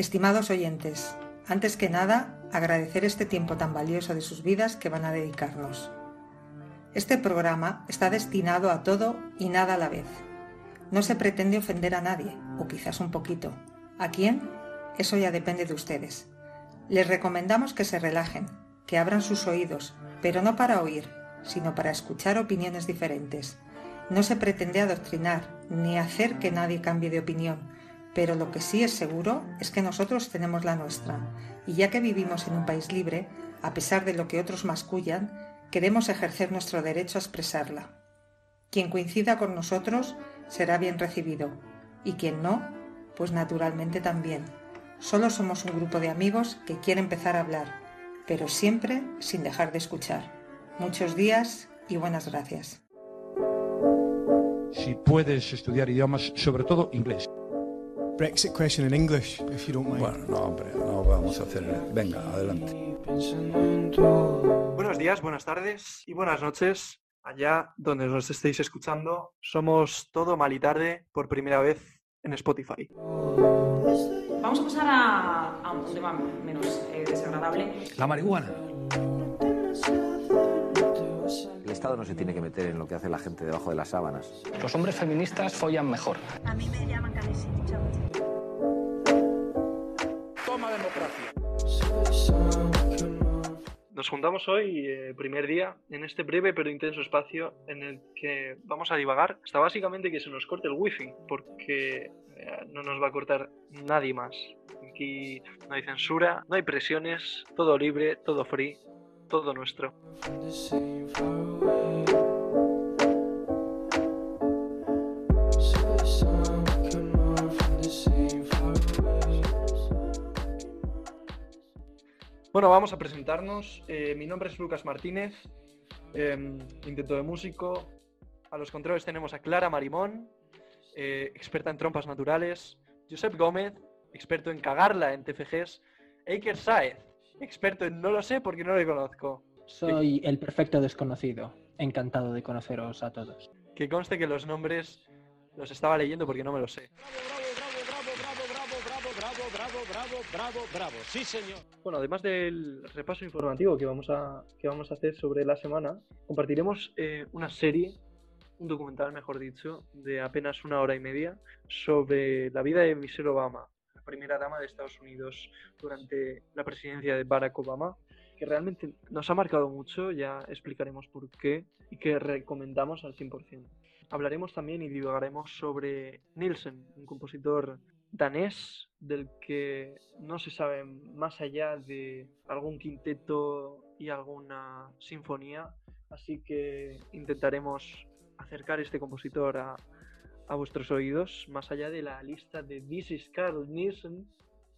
Estimados oyentes, antes que nada, agradecer este tiempo tan valioso de sus vidas que van a dedicarnos. Este programa está destinado a todo y nada a la vez. No se pretende ofender a nadie, o quizás un poquito. ¿A quién? Eso ya depende de ustedes. Les recomendamos que se relajen, que abran sus oídos, pero no para oír, sino para escuchar opiniones diferentes. No se pretende adoctrinar ni hacer que nadie cambie de opinión, pero lo que sí es seguro es que nosotros tenemos la nuestra, y ya que vivimos en un país libre, a pesar de lo que otros mascullan, queremos ejercer nuestro derecho a expresarla. Quien coincida con nosotros será bien recibido, y quien no, pues naturalmente también. Solo somos un grupo de amigos que quiere empezar a hablar, pero siempre sin dejar de escuchar. Muchos días y buenas gracias. Si puedes estudiar idiomas, sobre todo inglés. Brexit question in English, if you don't mind. Bueno, no, hombre, no vamos a hacer. Venga, adelante. Buenos días, buenas tardes y buenas noches. Allá donde nos estéis escuchando, somos todo mal y tarde por primera vez en Spotify. Vamos a pasar a, a un tema menos eh, desagradable. La marihuana. El Estado no se tiene que meter en lo que hace la gente debajo de las sábanas. Los hombres feministas follan mejor. A mí me llaman chavos. Toma democracia. Nos juntamos hoy, eh, primer día, en este breve pero intenso espacio en el que vamos a divagar hasta básicamente que se nos corte el wifi, porque eh, no nos va a cortar nadie más. Aquí no hay censura, no hay presiones, todo libre, todo free, todo nuestro. Bueno, vamos a presentarnos. Eh, mi nombre es Lucas Martínez, eh, intento de músico. A los controles tenemos a Clara Marimón, eh, experta en trompas naturales. Josep Gómez, experto en cagarla en TFGs. Eiker Saez, experto en no lo sé porque no le conozco. Soy el perfecto desconocido. Encantado de conoceros a todos. Que conste que los nombres los estaba leyendo porque no me los sé. Sí, señor. Bueno, además del repaso informativo que vamos a, que vamos a hacer sobre la semana, compartiremos eh, una serie, un documental, mejor dicho, de apenas una hora y media sobre la vida de Michelle Obama, la primera dama de Estados Unidos durante la presidencia de Barack Obama, que realmente nos ha marcado mucho, ya explicaremos por qué, y que recomendamos al 100%. Hablaremos también y divagaremos sobre Nielsen, un compositor danés del que no se sabe más allá de algún quinteto y alguna sinfonía, así que intentaremos acercar este compositor a, a vuestros oídos más allá de la lista de This is Carl Nielsen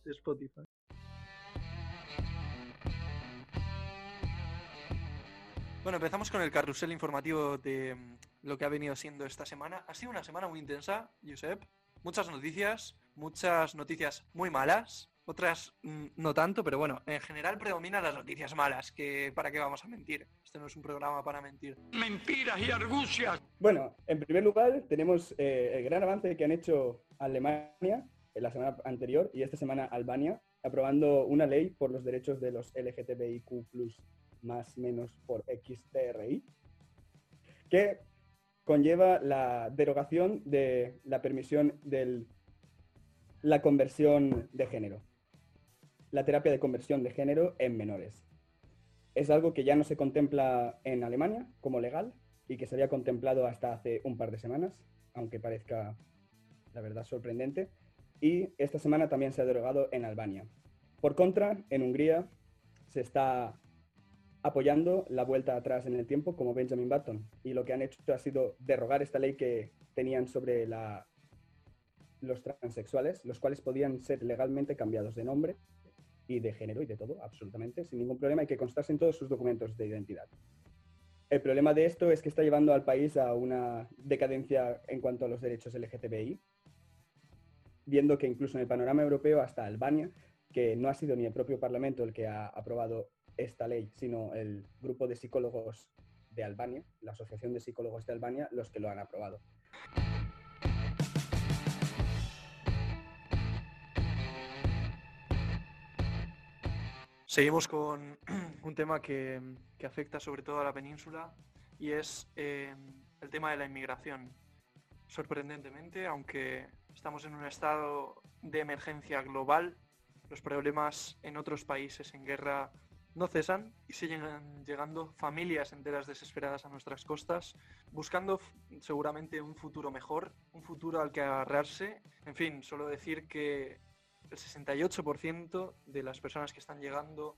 de Spotify. Bueno, empezamos con el carrusel informativo de mm, lo que ha venido siendo esta semana. Ha sido una semana muy intensa, Josep. Muchas noticias, muchas noticias muy malas, otras mm, no tanto, pero bueno, en general predominan las noticias malas, que para qué vamos a mentir. Este no es un programa para mentir. Mentiras y argucias. Bueno, en primer lugar tenemos eh, el gran avance que han hecho Alemania en la semana anterior y esta semana Albania, aprobando una ley por los derechos de los LGTBIQ más menos por XTRI, que conlleva la derogación de la permisión de la conversión de género, la terapia de conversión de género en menores. Es algo que ya no se contempla en Alemania como legal y que se había contemplado hasta hace un par de semanas, aunque parezca, la verdad, sorprendente. Y esta semana también se ha derogado en Albania. Por contra, en Hungría se está apoyando la vuelta atrás en el tiempo como Benjamin Button. Y lo que han hecho ha sido derogar esta ley que tenían sobre los transexuales, los cuales podían ser legalmente cambiados de nombre y de género y de todo, absolutamente, sin ningún problema, y que constasen todos sus documentos de identidad. El problema de esto es que está llevando al país a una decadencia en cuanto a los derechos LGTBI, viendo que incluso en el panorama europeo hasta Albania, que no ha sido ni el propio Parlamento el que ha aprobado esta ley, sino el grupo de psicólogos de Albania, la Asociación de Psicólogos de Albania, los que lo han aprobado. Seguimos con un tema que, que afecta sobre todo a la península y es eh, el tema de la inmigración. Sorprendentemente, aunque estamos en un estado de emergencia global, los problemas en otros países en guerra no cesan y siguen llegando familias enteras desesperadas a nuestras costas, buscando seguramente un futuro mejor, un futuro al que agarrarse. En fin, solo decir que el 68% de las personas que están llegando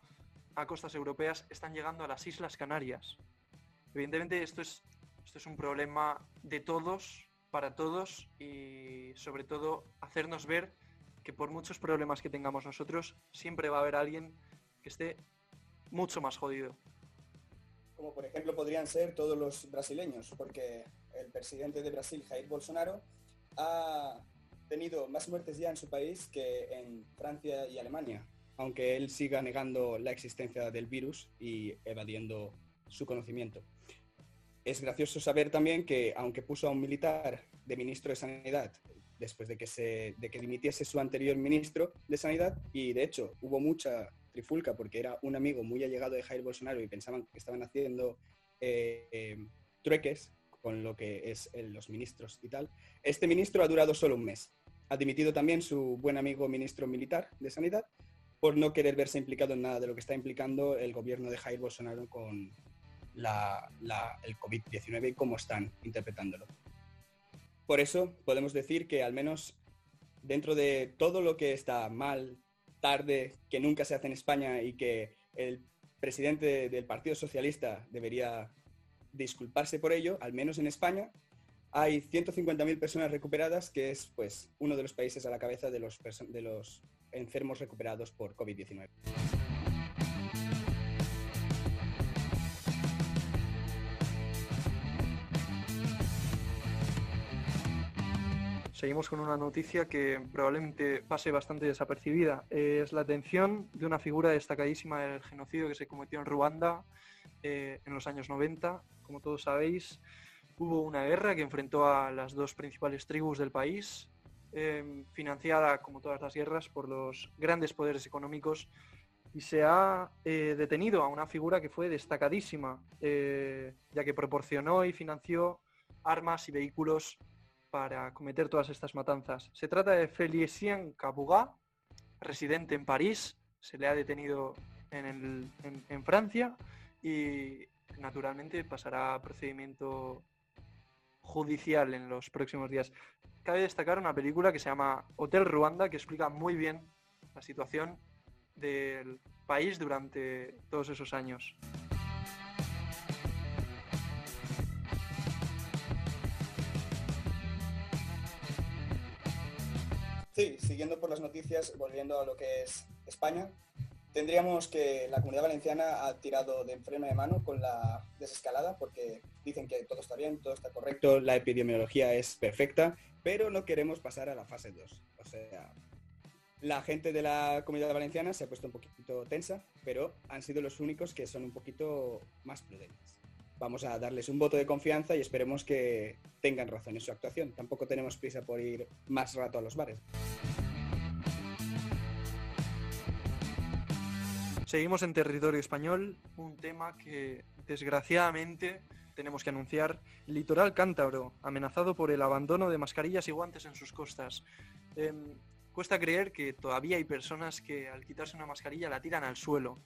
a costas europeas están llegando a las Islas Canarias. Evidentemente esto es, esto es un problema de todos, para todos y sobre todo hacernos ver que por muchos problemas que tengamos nosotros, siempre va a haber alguien que esté mucho más jodido. Como por ejemplo podrían ser todos los brasileños, porque el presidente de Brasil, Jair Bolsonaro, ha tenido más muertes ya en su país que en Francia y Alemania, aunque él siga negando la existencia del virus y evadiendo su conocimiento. Es gracioso saber también que, aunque puso a un militar de ministro de Sanidad después de que, se, de que dimitiese su anterior ministro de Sanidad, y de hecho hubo mucha trifulca porque era un amigo muy allegado de Jair Bolsonaro y pensaban que estaban haciendo eh, eh, trueques con lo que es los ministros y tal. Este ministro ha durado solo un mes. Ha dimitido también su buen amigo ministro militar de Sanidad por no querer verse implicado en nada de lo que está implicando el gobierno de Jair Bolsonaro con el COVID-19 y cómo están interpretándolo. Por eso podemos decir que al menos dentro de todo lo que está mal, tarde, que nunca se hace en España y que el presidente del Partido Socialista debería disculparse por ello, al menos en España, hay 150.000 personas recuperadas, que es pues uno de los países a la cabeza de los, de los enfermos recuperados por COVID-19. Seguimos con una noticia que probablemente pase bastante desapercibida. Es la atención de una figura destacadísima del genocidio que se cometió en Ruanda eh, en los años 90. Como todos sabéis, hubo una guerra que enfrentó a las dos principales tribus del país, eh, financiada, como todas las guerras, por los grandes poderes económicos y se ha eh, detenido a una figura que fue destacadísima, ya que proporcionó y financió armas y vehículos para cometer todas estas matanzas. Se trata de Felicien Cabouga, residente en París, se le ha detenido en, en Francia y naturalmente pasará a procedimiento judicial en los próximos días. Cabe destacar una película que se llama Hotel Ruanda, que explica muy bien la situación del país durante todos esos años. Sí, siguiendo por las noticias, volviendo a lo que es España, tendríamos que la comunidad valenciana ha tirado de freno de mano con la desescalada porque dicen que todo está bien, todo está correcto, la epidemiología es perfecta, pero no queremos pasar a la fase 2. O sea, la gente de la comunidad valenciana se ha puesto un poquito tensa, pero han sido los únicos que son un poquito más prudentes vamos a darles un voto de confianza y esperemos que tengan razón en su actuación. Tampoco tenemos prisa por ir más rato a los bares. Seguimos en territorio español, un tema que desgraciadamente tenemos que anunciar, litoral cántabro, amenazado por el abandono de mascarillas y guantes en sus costas. Em, cuesta creer que todavía hay personas que al quitarse una mascarilla la tiran al suelo,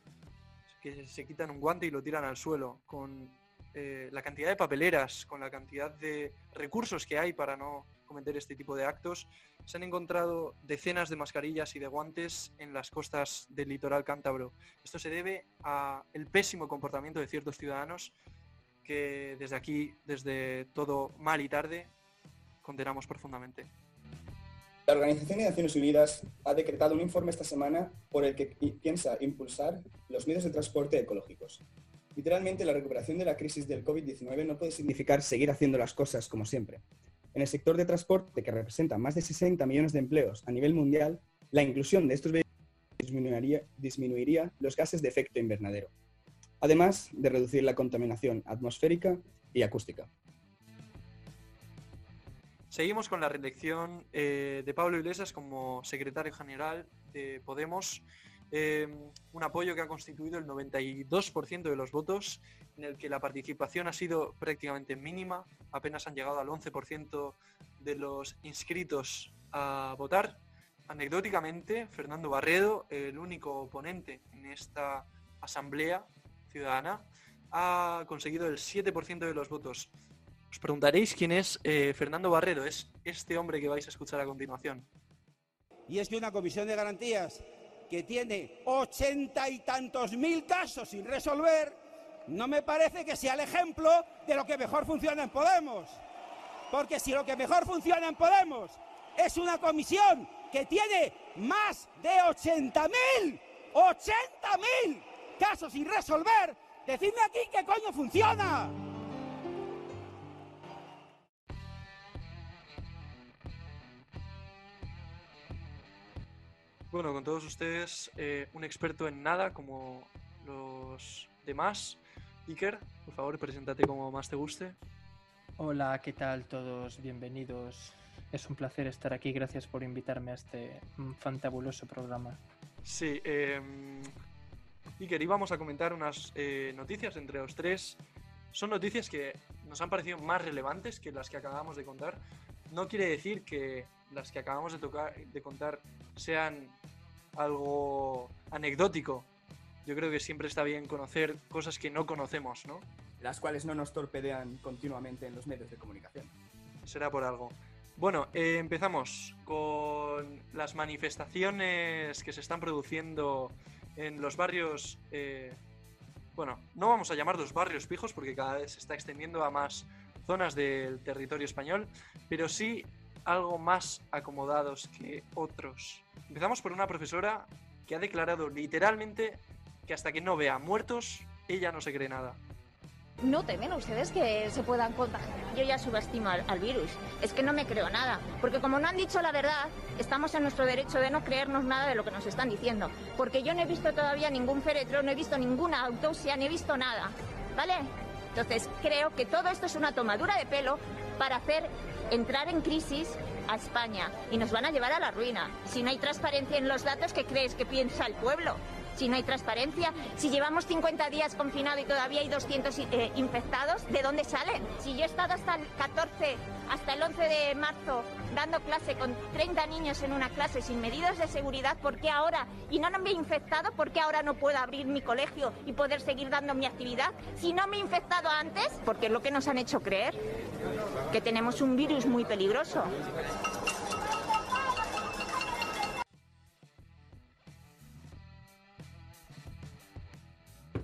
que se quitan un guante y lo tiran al suelo, con eh, la cantidad de papeleras, con la cantidad de recursos que hay para no cometer este tipo de actos, se han encontrado decenas de mascarillas y de guantes en las costas del litoral cántabro. Esto se debe al pésimo comportamiento de ciertos ciudadanos que desde aquí, desde todo mal y tarde, condenamos profundamente. La Organización de Naciones Unidas ha decretado un informe esta semana por el que piensa impulsar los medios de transporte ecológicos. Literalmente, la recuperación de la crisis del COVID-19 no puede significar seguir haciendo las cosas como siempre. En el sector de transporte, que representa más de 60 millones de empleos a nivel mundial, la inclusión de estos vehículos disminuiría, los gases de efecto invernadero, además de reducir la contaminación atmosférica y acústica. Seguimos con la reelección eh, de Pablo Iglesias como secretario general de Podemos eh, un apoyo que ha constituido el 92% de los votos, en el que la participación ha sido prácticamente mínima, apenas han llegado al 11% de los inscritos a votar. Anecdóticamente, Fernando Barredo, el único oponente en esta asamblea ciudadana, ha conseguido el 7% de los votos. Os preguntaréis quién es eh, Fernando Barredo, es este hombre que vais a escuchar a continuación. Y es que una comisión de garantías que tiene ochenta y tantos mil casos sin resolver, no me parece que sea el ejemplo de lo que mejor funciona en Podemos. Porque si lo que mejor funciona en Podemos es una comisión que tiene más de 80.000, 80.000 casos sin resolver, decidme aquí qué coño funciona. Bueno, con todos ustedes, eh, un experto en nada como los demás. Iker, por favor, preséntate como más te guste. Hola, ¿qué tal todos? Bienvenidos. Es un placer estar aquí. Gracias por invitarme a este fantabuloso programa. Sí, eh, Iker, íbamos a comentar unas eh, noticias entre los tres. Son noticias que nos han parecido más relevantes que las que acabamos de contar. No quiere decir que las que acabamos de, tocar, de contar sean algo anecdótico. Yo creo que siempre está bien conocer cosas que no conocemos, ¿no? Las cuales no nos torpedean continuamente en los medios de comunicación. Será por algo. Bueno, eh, empezamos con las manifestaciones que se están produciendo en los barrios. eh, bueno, no vamos a llamar los barrios fijos porque cada vez se está extendiendo a más zonas del territorio español, pero sí algo más acomodados que otros. Empezamos por una profesora que ha declarado literalmente que hasta que no vea muertos, ella no se cree nada. ¿No temen ustedes que se puedan contagiar? Yo ya subestimo al, al, virus. Es que no me creo nada. Porque como no han dicho la verdad, estamos en nuestro derecho de no creernos nada de lo que nos están diciendo. Porque yo no he visto todavía ningún féretro, no he visto ninguna autopsia, no he visto nada. ¿Vale? Entonces creo que todo esto es una tomadura de pelo para hacer entrar en crisis a España. Y nos van a llevar a la ruina. Si no hay transparencia en los datos, ¿qué crees que piensa el pueblo? Si no hay transparencia, si llevamos 50 días confinados y todavía hay 200 eh, infectados, ¿de dónde salen? Si yo he estado hasta el 14, hasta el 11 de marzo dando clase con 30 niños en una clase sin medidas de seguridad, ¿por qué ahora? Y no me he infectado, ¿por qué ahora no puedo abrir mi colegio y poder seguir dando mi actividad? Si no me he infectado antes, porque es lo que nos han hecho creer, que tenemos un virus muy peligroso.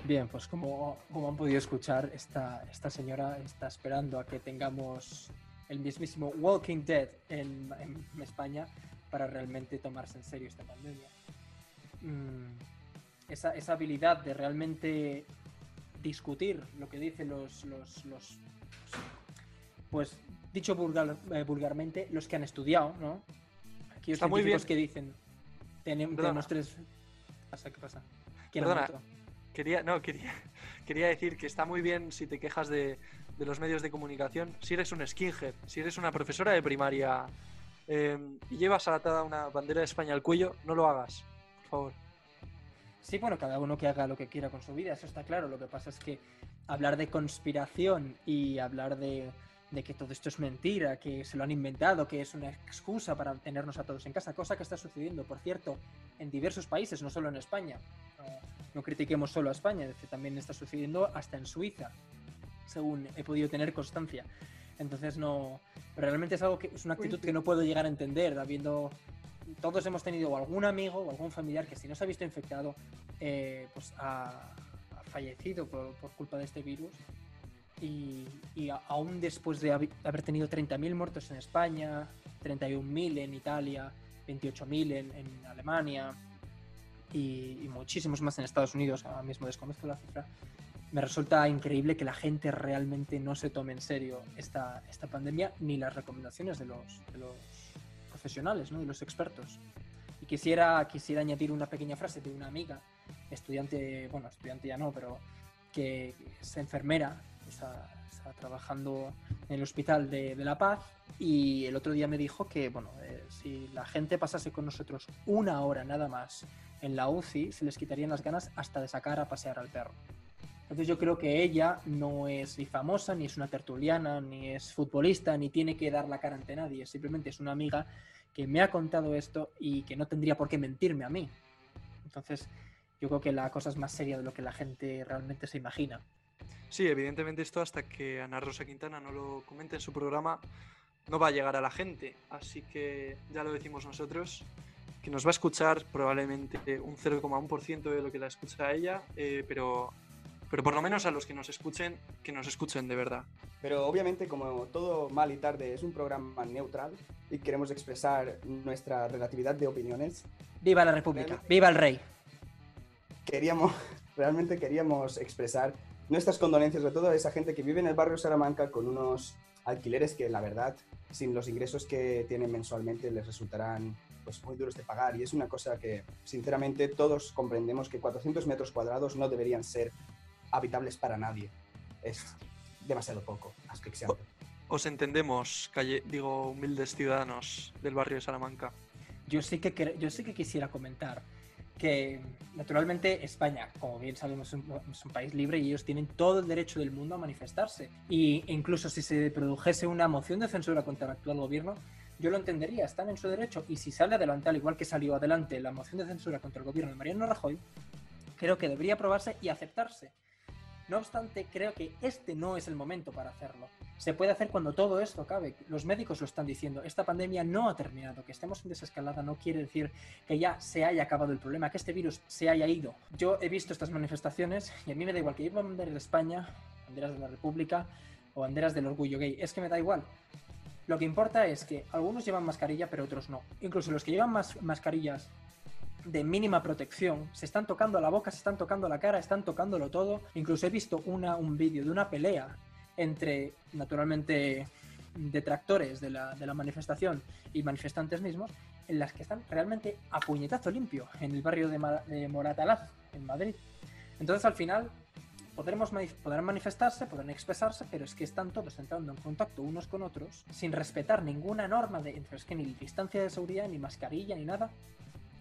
Bien, pues como, como, han podido escuchar, esta, esta señora está esperando a que tengamos el mismísimo Walking Dead en, en España para realmente tomarse en serio esta pandemia. Mm, esa, esa, habilidad de realmente discutir lo que dicen los, los, los pues dicho vulgar, eh, vulgarmente, los que han estudiado, ¿no? Aquí los muy bien. que dicen, tenemos, tenemos tres... ¿Qué pasa? ¿Qué pasa? ¿Quién Perdona. Quería, no, quería, quería decir que está muy bien si te quejas de, de, los medios de comunicación. Si eres un skinhead, si eres una profesora de primaria eh, y llevas atada una bandera de España al cuello, no lo hagas, por favor. Sí, bueno, cada uno que haga lo que quiera con su vida, eso está claro. Lo que pasa es que hablar de conspiración y hablar de, de que todo esto es mentira, que se lo han inventado, que es una excusa para tenernos a todos en casa, cosa que está sucediendo, por cierto, en diversos países, no solo en España. No critiquemos solo a España, es que también está sucediendo hasta en Suiza, según he podido tener constancia. Entonces no, realmente es algo que es una actitud que no puedo llegar a entender, habiendo todos hemos tenido algún amigo o algún familiar que si no se ha visto infectado, eh, pues ha, ha fallecido por, por, culpa de este virus. Y, y aún después de haber tenido 30.000 muertos en España, 31.000 en Italia, 28.000 en, en Alemania, y, y, muchísimos más en Estados Unidos, ahora mismo desconozco la cifra, me resulta increíble que la gente realmente no se tome en serio esta, esta pandemia ni las recomendaciones de los, profesionales, ¿no? de los expertos. Y quisiera, quisiera añadir una pequeña frase de una amiga, estudiante, bueno, estudiante ya no, pero que es enfermera, está, trabajando en el hospital de, de, La Paz y el otro día me dijo que, bueno, eh, si la gente pasase con nosotros una hora nada más en la UCI se les quitarían las ganas hasta de sacar a pasear al perro. Entonces yo creo que ella no es ni famosa, ni es una tertuliana, ni es futbolista, ni tiene que dar la cara ante nadie. Simplemente es una amiga que me ha contado esto y que no tendría por qué mentirme a mí. Entonces yo creo que la cosa es más seria de lo que la gente realmente se imagina. Sí, evidentemente esto hasta que Ana Rosa Quintana no lo comente en su programa no va a llegar a la gente. Así que ya lo decimos nosotros, que nos va a escuchar probablemente un 0,1% de lo que la escucha a ella, eh, pero, pero por lo menos a los que nos escuchen, que nos escuchen de verdad. Pero obviamente, como todo mal y tarde es un programa neutral y queremos expresar nuestra relatividad de opiniones. ¡Viva la República! ¡Viva el rey! Queríamos, realmente queríamos expresar nuestras condolencias de toda esa gente que vive en el barrio Salamanca con unos alquileres que la verdad, sin los ingresos que tienen mensualmente, les resultarán pues, muy duros de pagar. Y es una cosa que, sinceramente, todos comprendemos que 400 metros cuadrados no deberían ser habitables para nadie. Es demasiado poco, asfixiante. Os entendemos, calle, digo, humildes ciudadanos del barrio de Salamanca. Yo sí que, yo sí que quisiera comentar que naturalmente España, como bien sabemos, es un, país libre y ellos tienen todo el derecho del mundo a manifestarse. Y incluso si se produjese una moción de censura contra el actual gobierno, yo lo entendería, están en su derecho. Y si sale adelante, al igual que salió adelante la moción de censura contra el gobierno de Mariano Rajoy, creo que debería aprobarse y aceptarse. No obstante, creo que este no es el momento para hacerlo. Se puede hacer cuando todo esto acabe. Los médicos lo están diciendo. Esta pandemia no ha terminado. Que estemos en desescalada no quiere decir que ya se haya acabado el problema, que este virus se haya ido. Yo he visto estas manifestaciones y a mí me da igual que lleven banderas de España, banderas de la República o banderas del orgullo gay. Es que me da igual. Lo que importa es que algunos llevan mascarilla pero otros no. Incluso los que llevan mascarillas de mínima protección, se están tocando la boca, se están tocando la cara, están tocándolo todo. Incluso he visto un vídeo de una pelea entre, naturalmente, detractores de la, de la manifestación y manifestantes mismos, en las que están realmente a puñetazo limpio en el barrio de, de Moratalaz, en Madrid. Entonces, al final, podremos podrán manifestarse, podrán expresarse, pero es que están todos entrando en contacto unos con otros sin respetar ninguna norma de es que ni distancia de seguridad, ni mascarilla, ni nada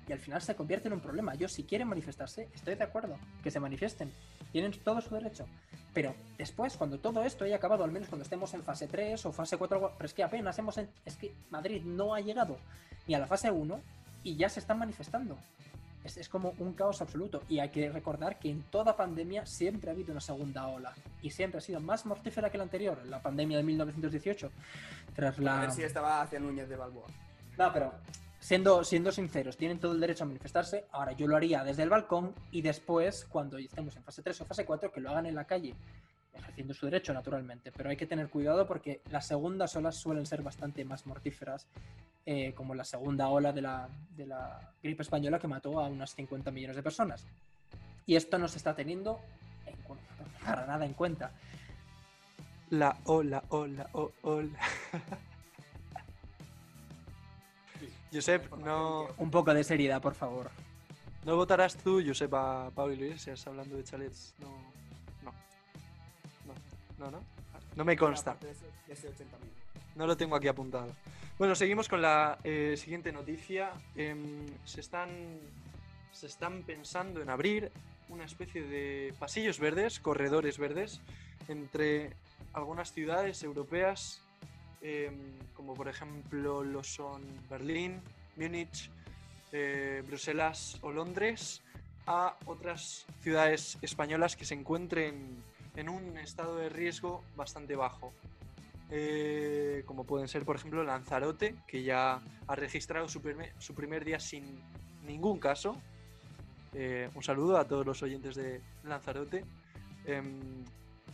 y al final se convierte en un problema. Yo, si quieren manifestarse, estoy de acuerdo, que se manifiesten, tienen todo su derecho. Pero después, cuando todo esto haya acabado, al menos cuando estemos en fase 3 o fase 4, pero es que apenas hemos. es que Madrid no ha llegado ni a la fase 1 y ya se están manifestando. Es, es, como un caos absoluto. Y hay que recordar que en toda pandemia siempre ha habido una segunda ola. Y siempre ha sido más mortífera que la anterior, la pandemia de 1918. Tras la... A ver si estaba hacia Núñez de Balboa. No, pero siendo, siendo sinceros, tienen todo el derecho a manifestarse. Ahora yo lo haría desde el balcón y después, cuando estemos en fase 3 o fase 4, que lo hagan en la calle, ejerciendo su derecho naturalmente. Pero hay que tener cuidado porque las segundas olas suelen ser bastante más mortíferas, eh, como la segunda ola de la, de la gripe española que mató a unas 50 millones de personas. Y esto no se está teniendo para nada en cuenta. La ola, ola, ola. Josep, no. Un poco de seriedad, por favor. ¿No votarás tú, Josep, a Pablo Iglesias hablando de chalets? No. No, no, no. Me consta. No lo tengo aquí apuntado. Bueno, seguimos con la eh, siguiente noticia. Em, se, están, se están pensando en abrir una especie de pasillos verdes, corredores verdes, entre algunas ciudades europeas Em, como por ejemplo lo son Berlín, Múnich, eh, Bruselas o Londres, a otras ciudades españolas que se encuentren en un estado de riesgo bastante bajo. Eh, como pueden ser, por ejemplo, Lanzarote, que ya ha registrado su primer, su primer día sin ningún caso. Eh, un saludo a todos los oyentes de Lanzarote. Em,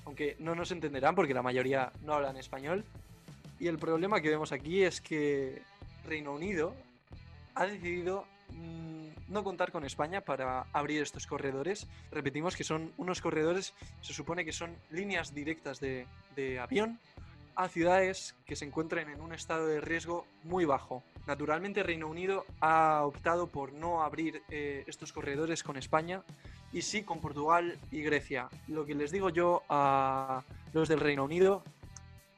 aunque no nos entenderán porque la mayoría no hablan español, y el problema que vemos aquí es que Reino Unido ha decidido no contar con España para abrir estos corredores. Repetimos que son unos corredores, se supone que son líneas directas de, avión a ciudades que se encuentren en un estado de riesgo muy bajo. Naturalmente Reino Unido ha optado por no abrir eh, estos corredores con España y sí con Portugal y Grecia. Lo que les digo yo a los del Reino Unido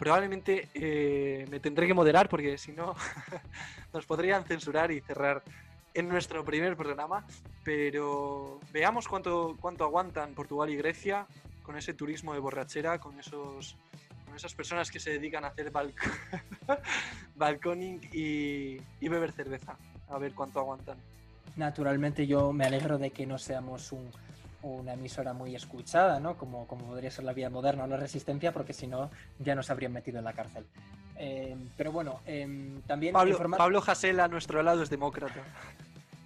probablemente eh, me tendré que moderar porque si no nos podrían censurar y cerrar en nuestro primer programa, pero veamos cuánto, cuánto aguantan Portugal y Grecia con ese turismo de borrachera, con esos con esas personas que se dedican a hacer balc- balconing y, beber cerveza. A ver cuánto aguantan. Naturalmente yo me alegro de que no seamos un- una emisora muy escuchada, ¿no? Como, como podría ser la vida moderna o la resistencia, porque si no ya nos habrían metido en la cárcel. Eh, pero bueno, em, también Pablo, informar- Pablo Hasél a nuestro lado es demócrata.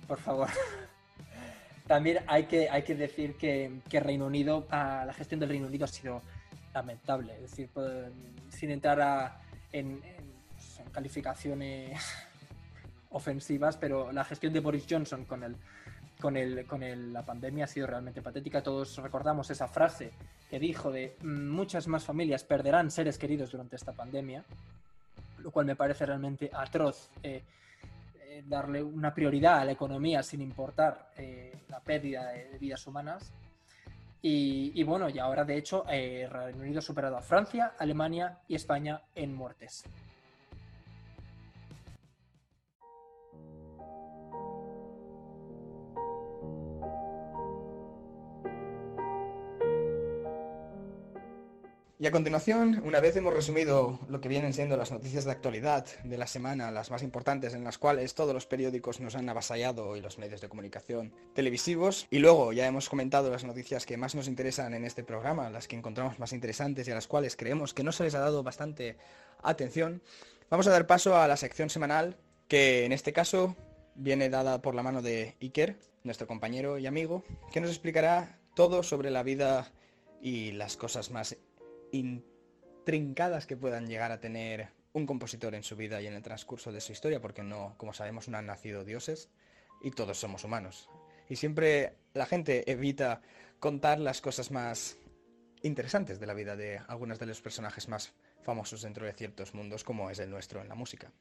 por favor. También hay que, hay que decir que, que Reino Unido, ah, la gestión del Reino Unido ha sido lamentable. Es decir, pues, sin entrar a- en, en, pues, en calificaciones ofensivas, pero la gestión de Boris Johnson con el, con el, con el- la pandemia ha sido realmente patética. Todos recordamos esa frase que dijo de "Mm, muchas más familias perderán seres queridos durante esta pandemia, lo cual me parece realmente atroz. eh, eh, darle una prioridad a la economía sin importar eh, la pérdida de, vidas humanas. Y, bueno, y ahora de hecho eh, Reino Unido ha superado a Francia, Alemania y España en muertes. Y a continuación, una vez hemos resumido lo que vienen siendo las noticias de actualidad de la semana, las más importantes en las cuales todos los periódicos nos han avasallado y los medios de comunicación televisivos, y luego ya hemos comentado las noticias que más nos interesan en este programa, las que encontramos más interesantes y a las cuales creemos que no se les ha dado bastante atención, vamos a dar paso a la sección semanal que en este caso viene dada por la mano de Iker, nuestro compañero y amigo, que nos explicará todo sobre la vida y las cosas más intrincadas que puedan llegar a tener un compositor en su vida y en el transcurso de su historia, porque no, como sabemos, no han nacido dioses y todos somos humanos. Y siempre la gente evita contar las cosas más interesantes de la vida de algunos de los personajes más famosos dentro de ciertos mundos, como es el nuestro en la música.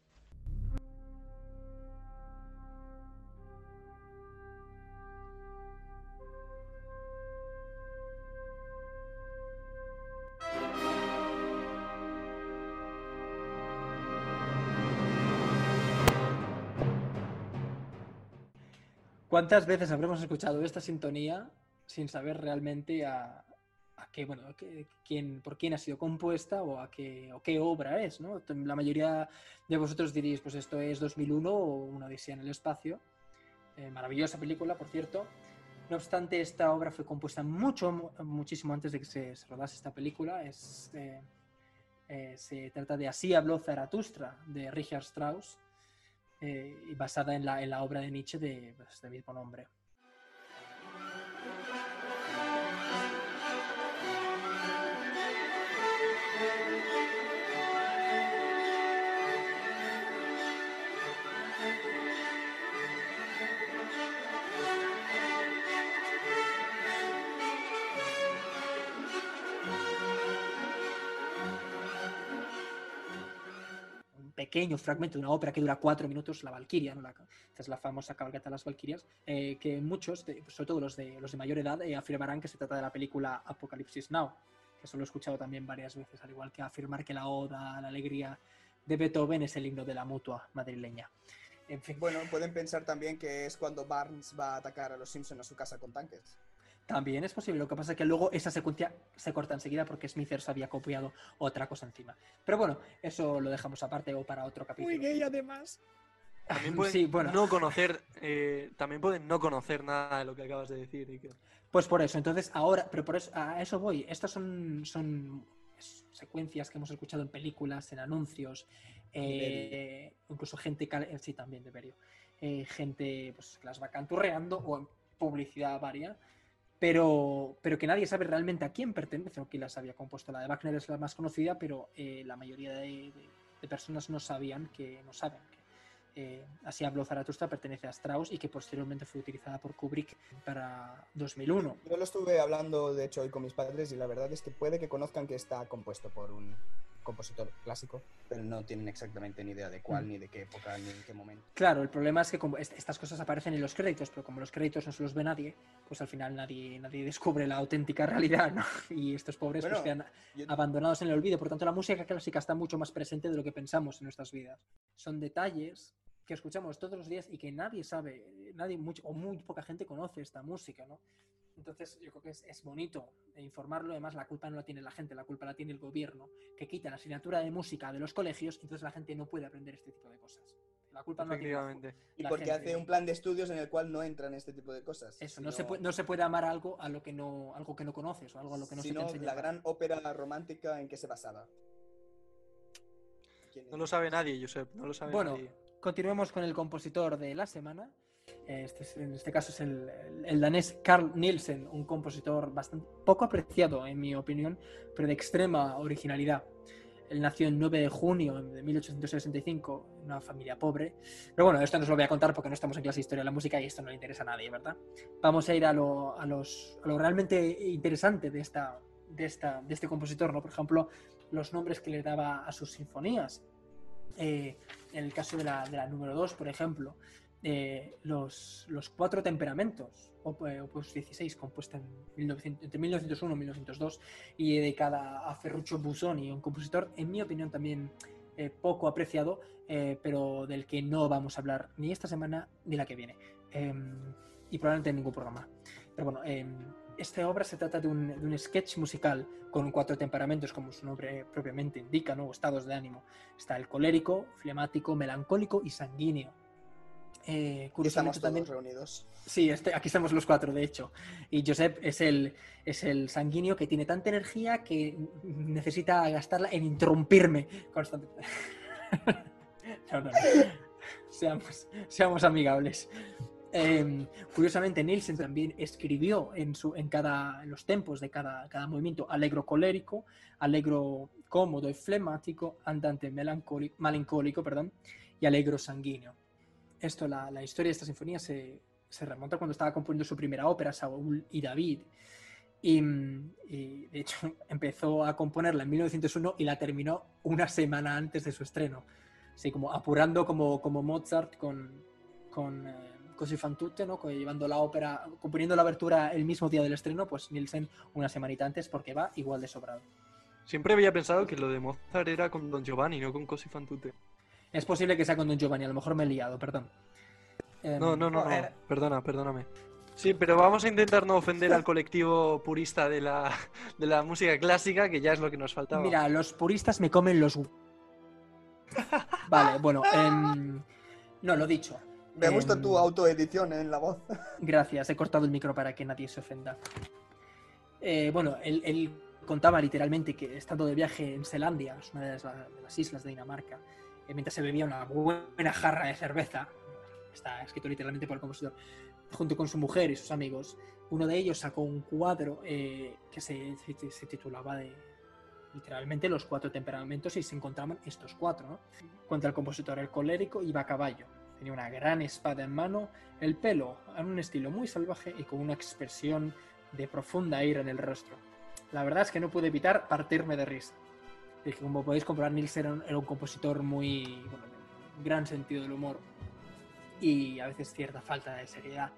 ¿Cuántas veces habremos escuchado esta sintonía sin saber realmente a, qué, bueno, quién, por quién ha sido compuesta o a qué, o qué obra es, ¿no? La mayoría de vosotros diréis, pues esto es 2001 o Una odisea en el espacio. Eh, maravillosa película, por cierto. No obstante, esta obra fue compuesta mucho, mu- muchísimo antes de que se, se rodase esta película. Eh, eh, se trata de Así habló Zaratustra, de Richard Strauss, eh, y basada en la, en la obra de Nietzsche de, pues, de mismo nombre. Pequeño fragmento de una ópera que dura cuatro minutos, La Valquiria, ¿no? la, esta es la famosa cabalgata de las Valquirias, eh, que muchos, de- sobre todo los de, los de mayor edad, eh, afirmarán que se trata de la película Apocalipsis Now, que eso lo he escuchado también varias veces, al igual que afirmar que la Oda la Alegría de Beethoven es el himno de la mutua madrileña. En fin, Bueno, pueden pensar también que es cuando Barnes va a atacar a los Simpson a su casa con tanques. También es posible, lo que pasa es que luego esa secuencia se corta enseguida porque Smithers había copiado otra cosa encima. Pero bueno, eso lo dejamos aparte o para otro capítulo. gay además. También pueden Sí, bueno. no conocer, eh, también pueden no conocer nada de lo que acabas de decir. Iker. Pues por eso, entonces ahora, pero por eso, a eso voy. Estas son, son secuencias que hemos escuchado en películas, en anuncios, eh, incluso gente, eh, sí, también de Berio, Eh, gente pues, que las va canturreando o en publicidad varia, pero, pero que nadie sabe realmente a quién pertenece o quién las había compuesto. La de Wagner es la más conocida, pero eh, la mayoría de, personas no sabían que, no saben que eh, Así habló Zaratustra pertenece a Strauss y que posteriormente fue utilizada por Kubrick para 2001. Yo lo estuve hablando, de hecho, hoy con mis padres y la verdad es que puede que conozcan que está compuesto por un compositor clásico, pero no tienen exactamente ni idea de cuál, Mm. ni de qué época, ni en qué momento. Claro, el problema es que como est- estas cosas aparecen en los créditos, pero como los créditos no se los ve nadie, pues al final nadie, nadie descubre la auténtica realidad, ¿no? Y estos pobres pues Bueno, quedan yo- abandonados en el olvido. Por tanto, la música clásica está mucho más presente de lo que pensamos en nuestras vidas. Son detalles que escuchamos todos los días y que nadie sabe, nadie mucho, o muy poca gente conoce esta música, ¿no? Entonces yo creo que es, es bonito informarlo, además la culpa no la tiene la gente, la culpa la tiene el gobierno, que quita la asignatura de música de los colegios, entonces la gente no puede aprender este tipo de cosas. La culpa no la tiene la- Efectivamente. Y la porque gente. hace un plan de estudios en el cual no entran este tipo de cosas. Eso, no, sino- se puede, no se puede amar algo a lo que no, algo que no conoces o algo a lo que no se te sino enseña. la gran ópera romántica en que se basaba. ¿Quién No lo sabe nadie, Josep, no lo sabe Bueno, nadie. continuemos con el compositor de la semana. Este es- en este caso es el- el danés Carl Nielsen, un compositor bastante poco apreciado, en mi opinión, pero de extrema originalidad. Él nació el 9 de junio de 1865 en una familia pobre. Pero bueno, esto no os lo voy a contar porque no estamos en clase de historia de la música y esto no le interesa a nadie, ¿verdad? Vamos a ir a lo, a los, a lo realmente interesante de, esta, de, esta, de este compositor, ¿no? Por ejemplo, los nombres que le daba a sus sinfonías. Eh, en el caso de la, de la número 2, por ejemplo, eh, los, los cuatro temperamentos, eh, opus 16, compuesta en 1900 entre 1901 y 1902, y dedicada a Ferruccio Busoni, un compositor, en mi opinión, también eh, poco apreciado, eh, pero del que no vamos a hablar ni esta semana ni la que viene, Em, y probablemente en ningún programa. Pero bueno, em, esta obra se trata de un, de un sketch musical con cuatro temperamentos, como su nombre propiamente indica, ¿no? estados de ánimo. Está el colérico, flemático, melancólico y sanguíneo. Eh, curiosamente estamos todos también- reunidos. Sí, este, aquí estamos los cuatro, de hecho. Y Josep es el, es el sanguíneo que tiene tanta energía que necesita gastarla en interrumpirme constantemente. no, no, no. Seamos, seamos amigables. Em, curiosamente, Nielsen también escribió en, su, en, cada, en los tempos de cada, cada movimiento alegro colérico, alegro cómodo y flemático, andante melancólico, melancólico perdón, y alegro sanguíneo. Esto, la, la historia de esta sinfonía se, se remonta cuando estaba componiendo su primera ópera, Saúl y David. Y, y, de hecho empezó a componerla en 1901 y la terminó una semana antes de su estreno. Así como apurando como, como Mozart con, con eh, Così fan tutte, ¿no? Llevando la ópera, componiendo la abertura el mismo día del estreno, pues Nielsen una semanita antes porque va igual de sobrado. Siempre había pensado que lo de Mozart era con Don Giovanni, no con Cosi fan tutte. Es posible que sea con Don Giovanni, a lo mejor me he liado, perdón. Em, No, no, no, no. Perdona, perdóname. Sí, pero vamos a intentar no ofender al colectivo purista de la, de la música clásica, que ya es lo que nos faltaba. Mira, los puristas me comen los... Vale, bueno, em, no, lo dicho. Me gusta Em, tu autoedición en la voz. Gracias, he cortado el micro para que nadie se ofenda. Eh, bueno, él, él contaba literalmente que estando de viaje en Zelandia, es una de las, de las islas de Dinamarca, eh, mientras se bebía una buena jarra de cerveza, está escrito literalmente por el compositor, junto con su mujer y sus amigos, uno de ellos sacó un cuadro eh, que se, titulaba de literalmente los cuatro temperamentos y se encontraban estos cuatro. ¿no? Cuenta el compositor, el colérico iba a caballo, tenía una gran espada en mano, el pelo en un estilo muy salvaje y con una expresión de profunda ira en el rostro. La verdad es que no pude evitar partirme de risa. Que como podéis comprobar, Nielsen era un, compositor muy, bueno, gran sentido del humor y a veces cierta falta de seriedad.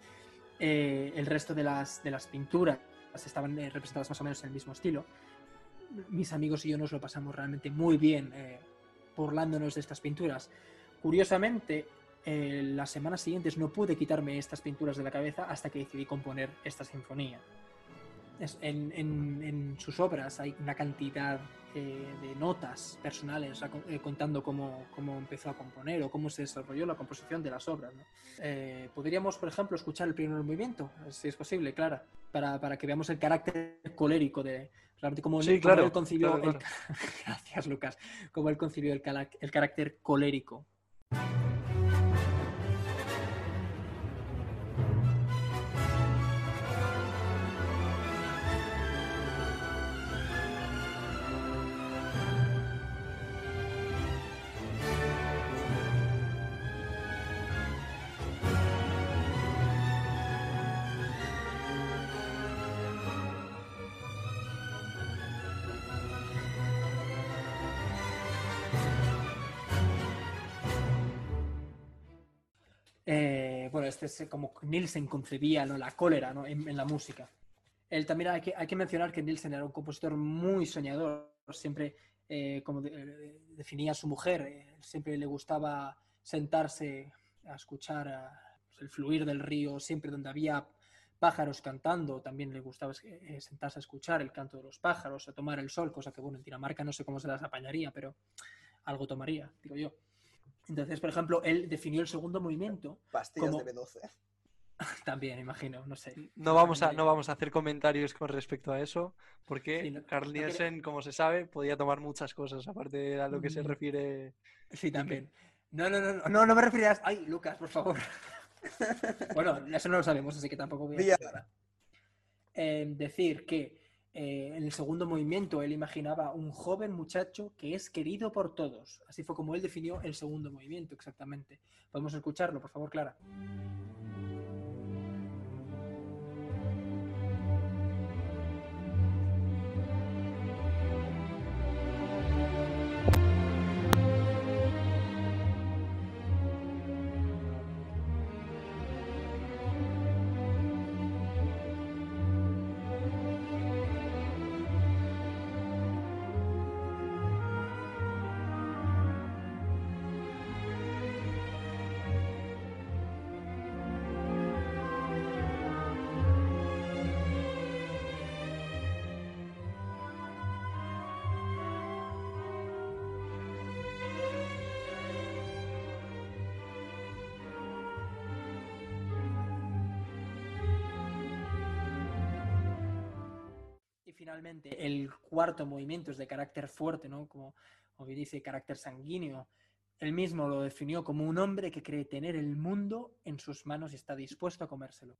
Eh, el resto de las, de las pinturas estaban eh, representadas más o menos en el mismo estilo. Mis amigos y yo nos lo pasamos realmente muy bien eh, burlándonos de estas pinturas. Curiosamente, eh, las semanas siguientes no pude quitarme estas pinturas de la cabeza hasta que decidí componer esta sinfonía. Es- en, en- en sus obras hay una cantidad eh, de notas personales o sea, con- eh, contando cómo, cómo empezó a componer o cómo se desarrolló la composición de las obras. ¿no? Eh, Podríamos, por ejemplo, escuchar el primer movimiento, si es posible, Clara, para, para que veamos el carácter colérico de realmente cómo, Sí, claro, él concibió claro, el claro. Gracias, Lucas. Cómo él concibió el, el carácter colérico. Como Nielsen concebía ¿no? la cólera ¿no? en, la música. Él también hay que, hay que mencionar que Nielsen era un compositor muy soñador, siempre, eh, como eh, definía a su mujer, eh, siempre le gustaba sentarse a escuchar a- pues, el fluir del río, siempre donde había pájaros cantando, también le gustaba sentarse a escuchar el canto de los pájaros, a tomar el sol, cosa que, bueno, en Dinamarca no sé cómo se las apañaría, pero algo tomaría, digo yo. Entonces, por ejemplo, él definió el segundo movimiento Pastillas como... de B12. También, imagino, no sé. No vamos, a, no vamos a hacer comentarios con respecto a eso, porque Sí, no- Carl no Nielsen, como se sabe, podía tomar muchas cosas, aparte de a lo que se Mm. refiere. Sí, también. No, no, no, no, no, no me referías. Ay, Lucas, por favor. bueno, eso no lo sabemos, así que tampoco voy a. Eh, decir que eh, en el segundo movimiento él imaginaba un joven muchacho que es querido por todos. Así fue como él definió el segundo movimiento, exactamente. Podemos escucharlo, por favor, Clara. Cuarto movimiento es de carácter fuerte, ¿no? Como, como dice, carácter sanguíneo. Él mismo lo definió como un hombre que cree tener el mundo en sus manos y está dispuesto a comérselo.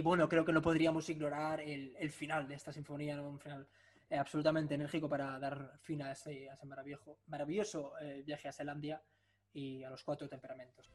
Y, bueno, creo que no podríamos ignorar el, el final de esta sinfonía, un final eh, absolutamente enérgico para dar fin a ese, maravilloso eh, viaje a Zelandia y a los cuatro temperamentos.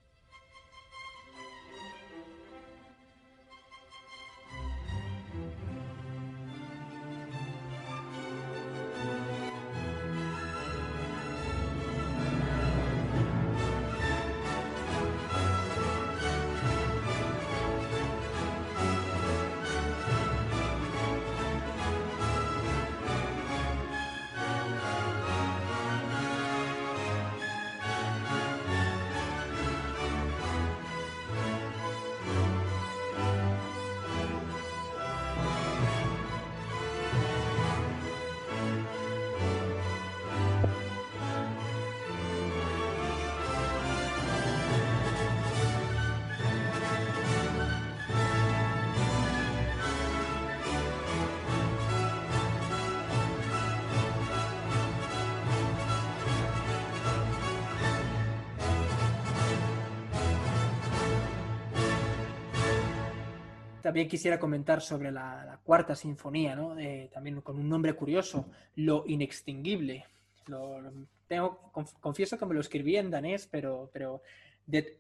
También quisiera comentar sobre la, la cuarta sinfonía, ¿no? Eh, también con un nombre curioso, Lo Inextinguible. Lo- tengo, conf- confieso que me lo escribí en danés, pero, pero Det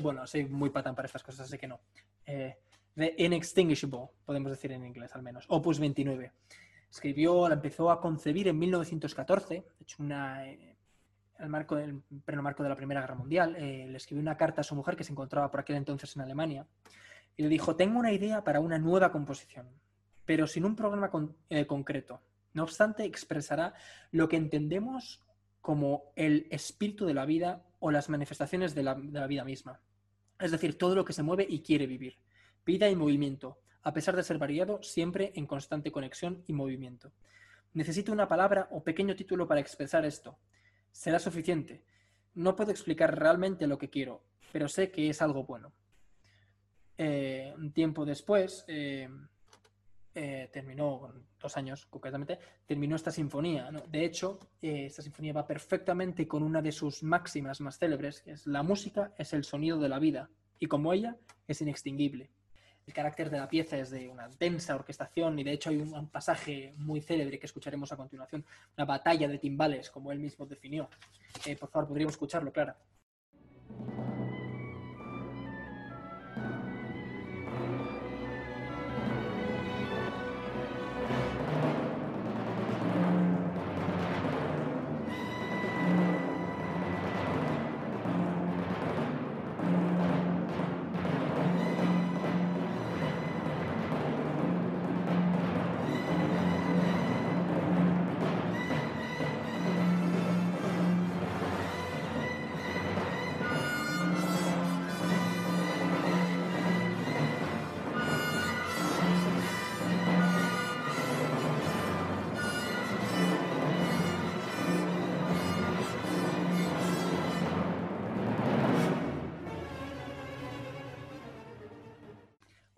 bueno, soy muy patán para estas cosas, así que no. Eh, The Inextinguishable, podemos decir en inglés al menos. Opus 29. Escribió, la empezó a concebir en 1914, de hecho, una, eh, el marco del en pleno marco de la Primera Guerra Mundial. eh, le escribió una carta a su mujer que se encontraba por aquel entonces en Alemania y le dijo, tengo una idea para una nueva composición, pero sin un programa eh, concreto. No obstante, expresará lo que entendemos como el espíritu de la vida o las manifestaciones de la vida misma. Es decir, todo lo que se mueve y quiere vivir. vida y movimiento, a pesar de ser variado, siempre en constante conexión y movimiento. Necesito una palabra o pequeño título para expresar esto. Será suficiente. No puedo explicar realmente lo que quiero, pero sé que es algo bueno. Eh, un tiempo después, eh, eh, terminó, dos años concretamente, terminó esta sinfonía. De hecho, esta sinfonía va perfectamente con una de sus máximas más célebres, que es la música es el sonido de la vida, y como ella, es inextinguible. El carácter de la pieza es de una densa orquestación y de hecho hay un, pasaje muy célebre que escucharemos a continuación, una batalla de timbales, como él mismo definió. Por favor, podríamos escucharlo, Clara.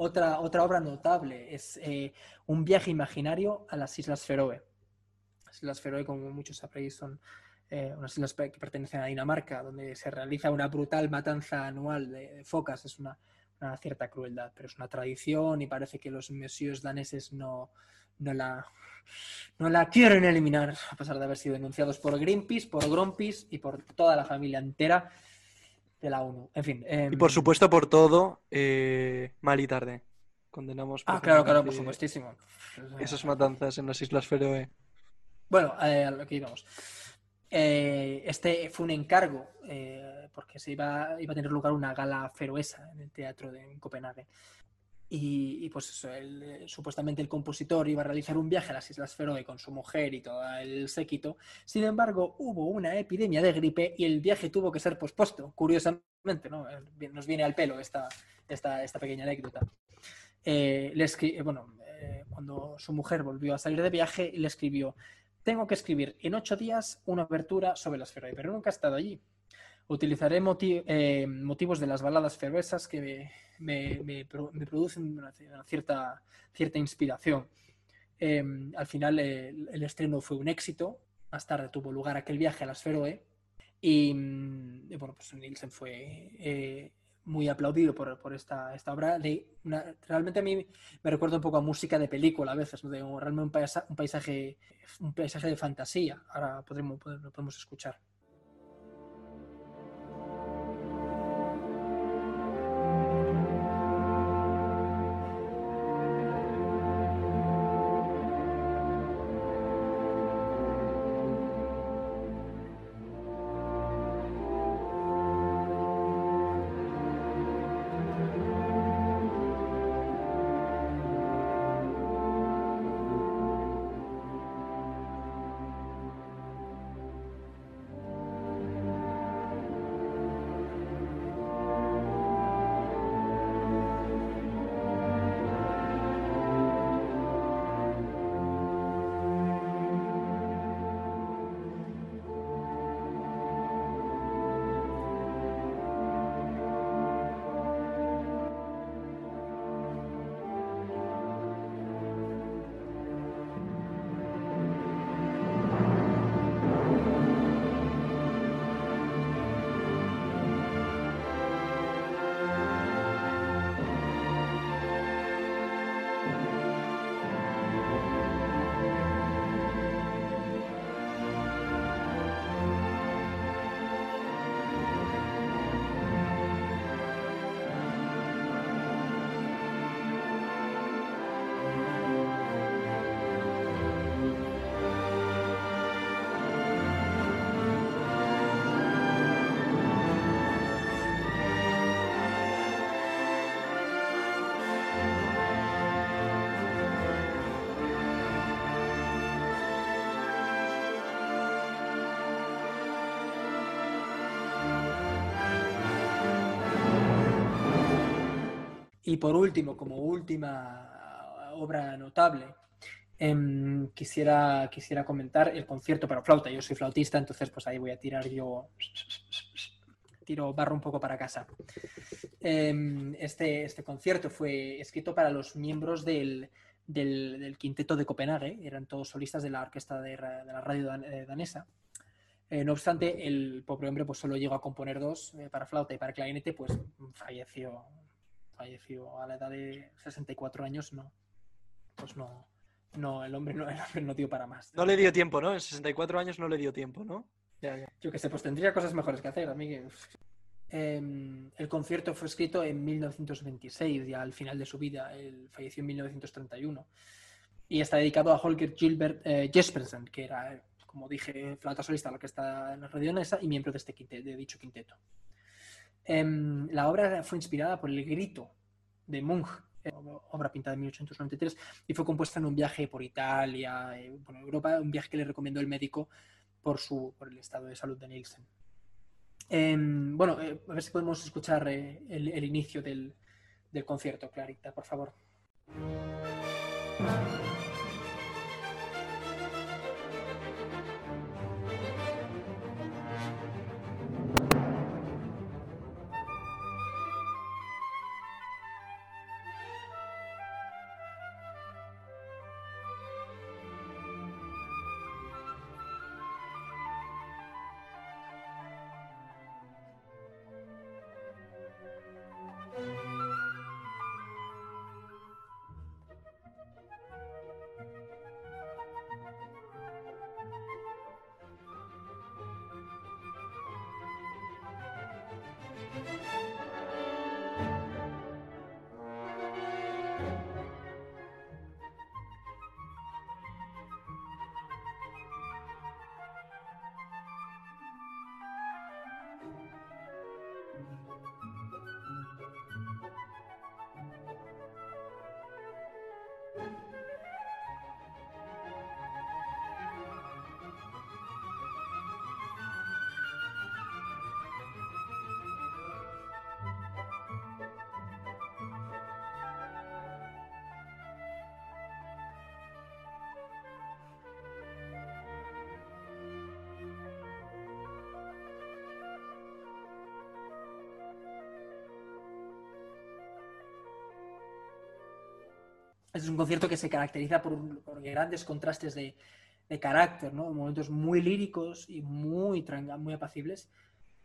Otra, otra obra notable es eh, Un viaje imaginario a las Islas Feroe. Las Islas Feroe, como muchos sabréis, son eh, unas islas que pertenecen a Dinamarca, donde se realiza una brutal matanza anual de, de focas. Es una, una cierta crueldad, pero es una tradición y parece que los messieurs daneses no, no, la, no la quieren eliminar, a pesar de haber sido denunciados por Greenpeace, por Greenpeace y por toda la familia entera de la ONU. En fin. Y em, por supuesto, por todo, eh, mal y tarde. Condenamos. Ah, claro, claro, por supuestísimo. Esas matanzas en las Islas Feroe. Bueno, eh, a lo que íbamos. Eh, este fue un encargo porque se iba, iba a tener lugar una gala feroesa en el teatro de en Copenhague. Y, pues eh, supuestamente el compositor iba a realizar un viaje a las Islas Feroe con su mujer y todo el séquito. Sin embargo, hubo una epidemia de gripe y el viaje tuvo que ser pospuesto. Curiosamente, ¿no? Eh, Nos viene al pelo esta, pequeña anécdota. Eh, cuando su mujer volvió a salir de viaje, le escribió, tengo que escribir en ocho días una abertura sobre las Feroe, pero nunca he estado allí. Utilizaré eh, motivos de las baladas feroesas que me, me- me me producen una, una cierta, cierta inspiración. Eh, al final eh, el, estreno fue un éxito. Más tarde tuvo lugar aquel viaje a las Feroe. Y, mm, bueno, pues Nielsen fue eh, muy aplaudido por, por esta, esta obra. De una- realmente a mí me recuerda un poco a música de película a veces, ¿no? de realmente un, un paisaje, un paisaje de fantasía. Ahora podremos, podemos escuchar. Y por último, como última obra notable, em, quisiera, quisiera comentar el concierto para flauta. Yo soy flautista, entonces pues ahí voy a tirar yo, tiro barro un poco para casa. Em, este, este concierto fue escrito para los miembros del, del, quinteto de Copenhague, eran todos solistas de la orquesta de, la radio eh, danesa. Eh, no obstante, el pobre hombre pues, solo llegó a componer dos eh, para flauta y para clarinete, pues falleció, falleció a la edad de 64 años, no, pues no, no, el hombre no, el hombre no dio para más. No le dio tiempo, ¿no? En 64 años no le dio tiempo, ¿no? Ya, ya. Yo que sé, pues tendría cosas mejores que hacer. A mí Em, el concierto fue escrito en 1926, ya al final de su vida. Él falleció en 1931. Y está dedicado a Holger Gilbert eh, Jespersen, que era, eh, como dije, flauta solista de la orquesta en la radio y miembro de, este quinte- de dicho quinteto. Em, la obra fue inspirada por el grito de Munch, eh, obra pintada en 1893, y fue compuesta en un viaje por Italia, eh, bueno, Europa, un viaje que le recomendó el médico por, su, por el estado de salud de Nielsen. Em, bueno, eh, a ver si podemos escuchar el, el inicio del, del concierto, Clarita, por favor. Es un concierto que se caracteriza por, grandes contrastes de, carácter. Momentos muy líricos y muy, muy apacibles.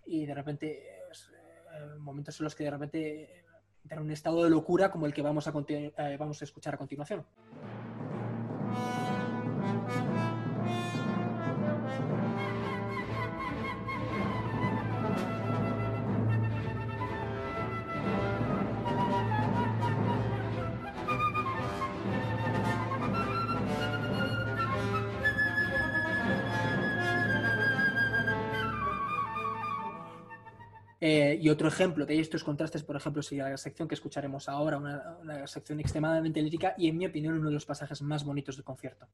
Y de repente, eh, momentos en los que de repente eh, entra en un estado de locura como el que vamos a, eh, vamos a escuchar a continuación. Eh, y otro ejemplo de estos contrastes, por ejemplo, sería la sección que escucharemos ahora, una, una sección extremadamente lírica y, en mi opinión, uno de los pasajes más bonitos del concierto.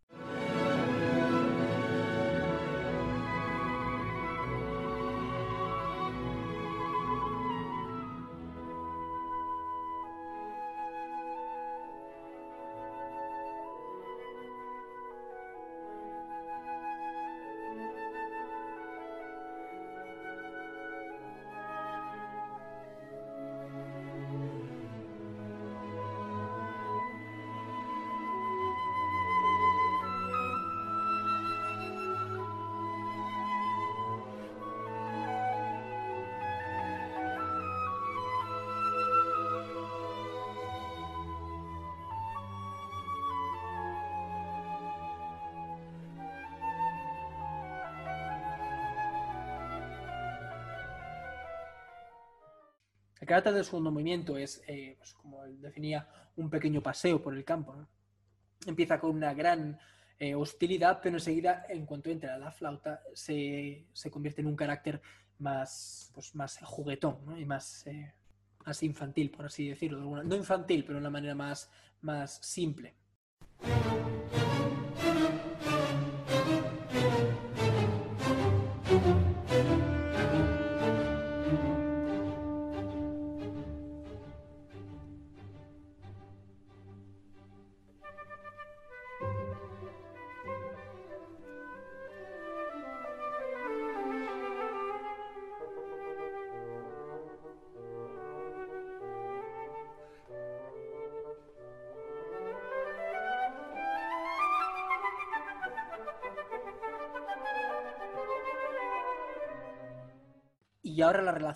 El carácter del segundo movimiento es, eh, pues, como él definía, un pequeño paseo por el campo. Empieza con una gran eh, hostilidad, pero enseguida, en cuanto entra la flauta, se, se convierte en un carácter más, pues, más juguetón y más, eh, más infantil, por así decirlo. No infantil, pero de una manera más, más simple.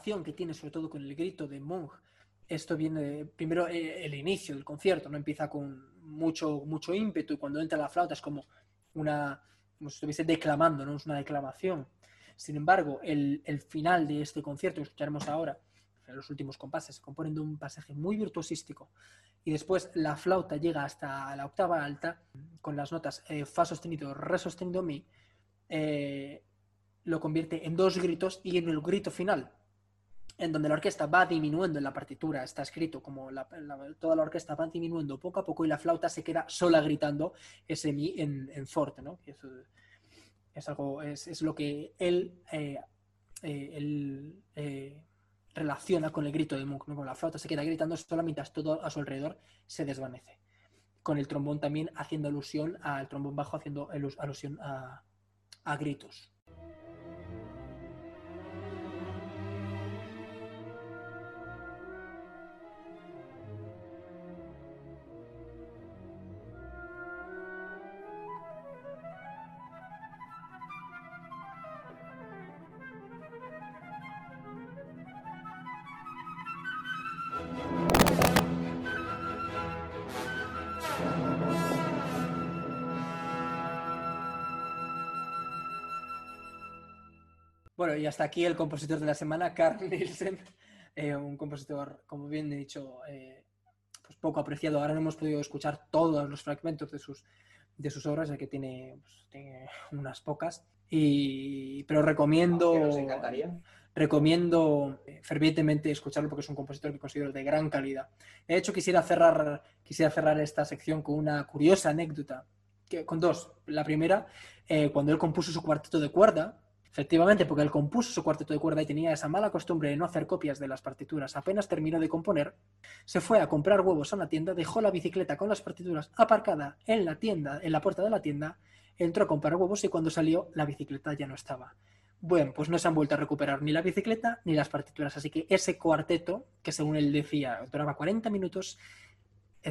Relación que tiene sobre todo con el grito de Monk, esto viene primero eh, el inicio del concierto, no empieza con mucho, mucho ímpetu y cuando entra la flauta es como una, como si estuviese declamando, ¿no? Es una declamación. Sin embargo, el, el final de este concierto, que escucharemos ahora, los últimos compases, se componen de un pasaje muy virtuosístico y después la flauta llega hasta la octava alta con las notas eh, fa sostenido, re sostenido, mi, eh, lo convierte en dos gritos y en el grito final, en donde la orquesta va disminuyendo en la partitura, está escrito como la- la- toda la orquesta va disminuyendo poco a poco y la flauta se queda sola gritando ese mi en, en forte, ¿no? Que eso es algo, es, es lo que él, eh, eh, él, eh, relaciona con el grito de Munch, ¿no? La flauta se queda gritando sola mientras todo a su alrededor se desvanece. Con el trombón también haciendo alusión al trombón bajo, haciendo alus- alusión a, a gritos. Bueno, y hasta aquí el compositor de la semana, Carl Nielsen, eh, un compositor, como bien he dicho, eh, pues poco apreciado. Ahora no hemos podido escuchar todos los fragmentos de sus, de sus obras, ya que tiene, pues, tiene unas pocas. Y, pero recomiendo, Que nos encantaría. recomiendo eh, fervientemente escucharlo porque es un compositor que considero de gran calidad. De hecho, quisiera cerrar, quisiera cerrar esta sección con una curiosa anécdota, que, con dos. La primera, eh, cuando él compuso su cuarteto de cuerda, efectivamente, porque él compuso su cuarteto de cuerda y tenía esa mala costumbre de no hacer copias de las partituras, apenas terminó de componer, se fue a comprar huevos a una tienda, dejó la bicicleta con las partituras aparcada en la tienda, en la puerta de la tienda, entró a comprar huevos y cuando salió la bicicleta ya no estaba. Bueno, pues no se han vuelto a recuperar ni la bicicleta ni las partituras, así que ese cuarteto, que según él decía duraba 40 minutos,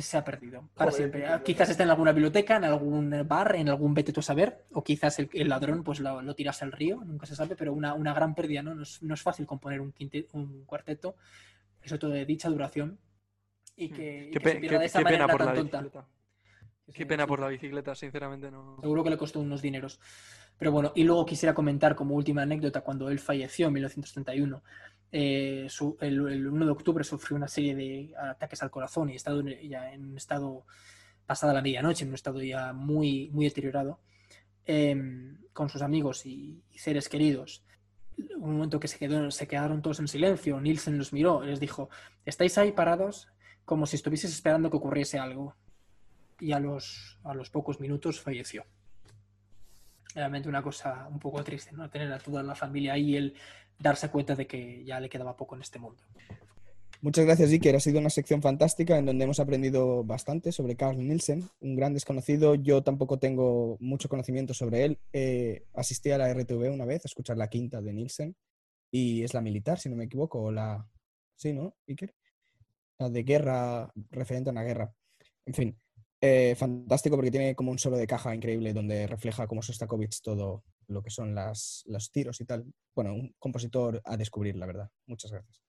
se ha perdido para Joder, siempre. Ah, Quizás está en alguna biblioteca, en algún bar, en algún vete tú a saber, o quizás el, el ladrón pues lo, lo tirase al río, nunca se sabe, pero una, una gran pérdida, ¿no? No es, no es fácil componer un, quinte- un cuarteto, sobre todo de dicha duración, y que, y Qué, que se pe- pierda qué- de esa qué pena manera por tan la tonta. bicicleta. Qué pena por la bicicleta, sinceramente no. Seguro que le costó unos dineros. Pero bueno, y luego quisiera comentar como última anécdota, cuando él falleció en 1931, eh, el, el 1 de octubre sufrió una serie de ataques al corazón y estado ya en un estado pasada la medianoche, en un estado ya muy, muy deteriorado, em, con sus amigos y, seres queridos. Un momento que se, quedó, se quedaron todos en silencio, Nielsen los miró y les dijo, estáis ahí parados como si estuvieses esperando que ocurriese algo. Y a los, a los pocos minutos falleció realmente una cosa un poco triste, ¿no? Tener a toda la familia ahí él darse cuenta de que ya le quedaba poco en este mundo. Muchas gracias, Iker. Ha sido una sección fantástica en donde hemos aprendido bastante sobre Carl Nielsen, un gran desconocido. Yo tampoco tengo mucho conocimiento sobre él. Eh, asistí a la RTV una vez a escuchar la quinta de Nielsen y es la militar, si no me equivoco, o la... Sí, ¿no, Iker? La de guerra, referente a una guerra. En fin, eh, fantástico porque tiene como un solo de caja increíble donde refleja como Sostakovich todo lo que son las, los tiros y tal. Bueno, un compositor a descubrir, la verdad. Muchas gracias.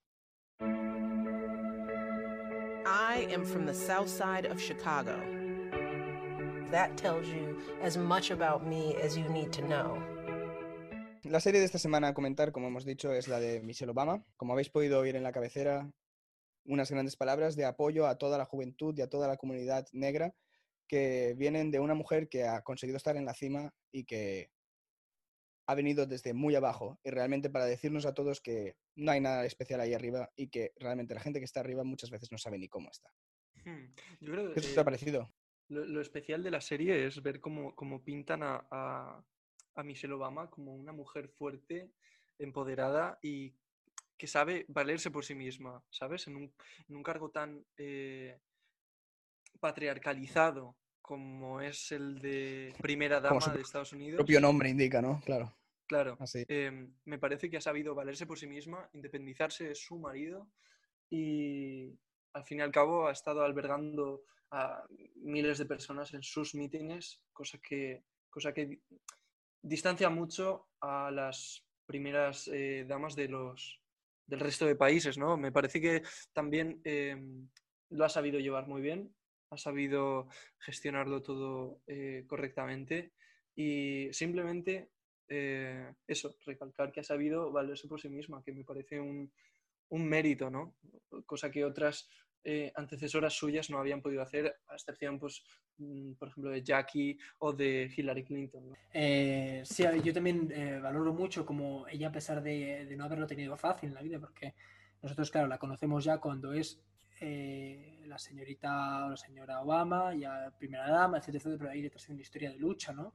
I am from the south side of Chicago. That tells you as much about me as you need to know. La serie de esta semana a comentar, como hemos dicho, es la de Michelle Obama. Como habéis podido oír en la cabecera, unas grandes palabras de apoyo a toda la juventud y a toda la comunidad negra que vienen de una mujer que ha conseguido estar en la cima y que ha venido desde muy abajo y realmente para decirnos a todos que no hay nada especial ahí arriba y que realmente la gente que está arriba muchas veces no sabe ni cómo está. Hmm, Yo creo ¿Qué te ha parecido? Lo, lo especial de la serie es ver cómo, cómo pintan a, a- a Michelle Obama como una mujer fuerte, empoderada y que sabe valerse por sí misma, ¿sabes? En un, en un cargo tan eh, patriarcalizado como es el de primera dama su de Estados Unidos. propio nombre indica, ¿no? Claro. Claro, Así. em, me parece que ha sabido valerse por sí misma, independizarse de su marido y al fin y al cabo ha estado albergando a miles de personas en sus mítines, cosa que, cosa que di- distancia mucho a las primeras eh, damas de los, del resto de países, ¿no? Me parece que también em, lo ha sabido llevar muy bien, ha sabido gestionarlo todo eh, correctamente y simplemente eh, eso, recalcar que ha sabido valerse por sí misma, que me parece un, un mérito, ¿no? Cosa que otras eh, antecesoras suyas no habían podido hacer, a excepción, pues, mm, por ejemplo, de Jackie o de Hillary Clinton. ¿no? Eh, sí, yo también eh, valoro mucho como ella, a pesar de, de no haberlo tenido fácil en la vida, porque nosotros, claro, la conocemos ya cuando es eh, la señorita o la señora Obama, ya primera dama, etcétera, etcétera, pero ahí detrás hay una historia de lucha, ¿no?